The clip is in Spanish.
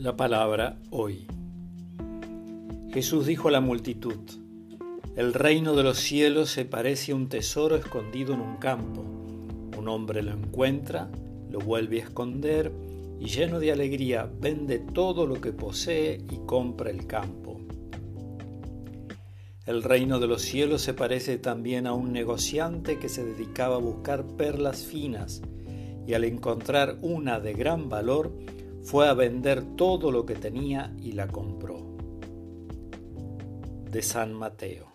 La palabra hoy. Jesús dijo a la multitud, El reino de los cielos se parece a un tesoro escondido en un campo. Un hombre lo encuentra, lo vuelve a esconder y lleno de alegría vende todo lo que posee y compra el campo. El reino de los cielos se parece también a un negociante que se dedicaba a buscar perlas finas y al encontrar una de gran valor, fue a vender todo lo que tenía y la compró. De San Mateo.